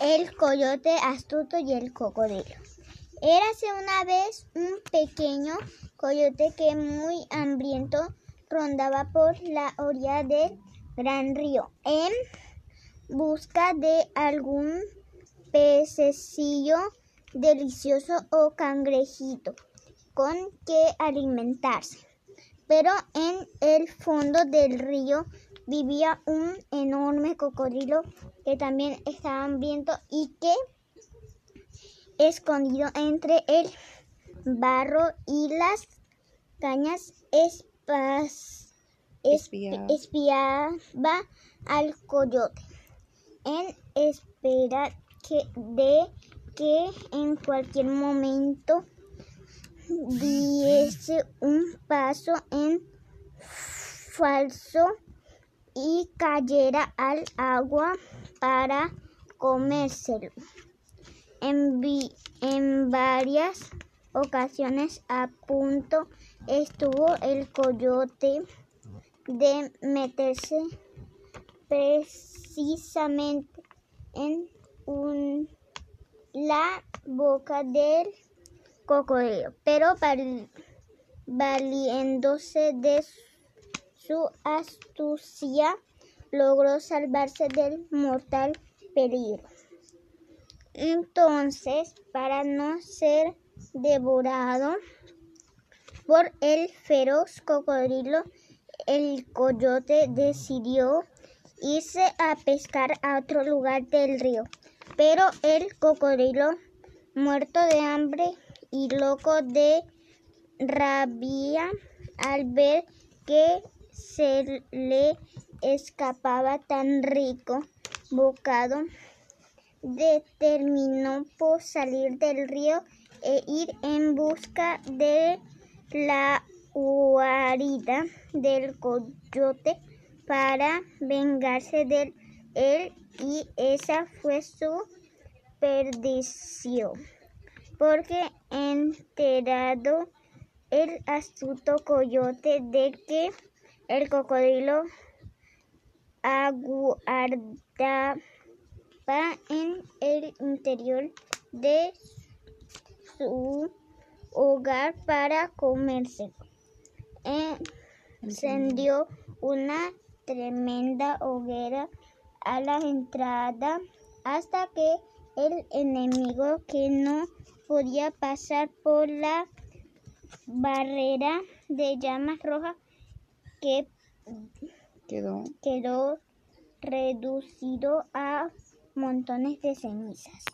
el coyote astuto y el cocodrilo. Érase una vez un pequeño coyote que muy hambriento rondaba por la orilla del gran río en busca de algún pececillo delicioso o cangrejito con que alimentarse. Pero en el fondo del río vivía un enorme cocodrilo que también estaba hambriento y que escondido entre el barro y las cañas espas, Espiaba. espiaba al coyote en espera que, de que en cualquier momento diese un paso en falso y cayera al agua para comérselo. En, vi- en varias ocasiones a punto estuvo el coyote de meterse precisamente en un- la boca del cocodrilo, pero val- valiéndose de su astucia logró salvarse del mortal peligro. Entonces, para no ser devorado por el feroz cocodrilo, el coyote decidió irse a pescar a otro lugar del río. Pero el cocodrilo, muerto de hambre y loco de rabia al ver que se le escapaba tan rico bocado, determinó por salir del río e ir en busca de la guarida del coyote para vengarse de él y esa fue su perdición porque enterado el astuto coyote de que el cocodrilo aguardaba en el interior de su hogar para comerse. Encendió una tremenda hoguera a la entrada hasta que el enemigo que no podía pasar por la barrera de llamas rojas que Quedó quedó reducido a montones de cenizas.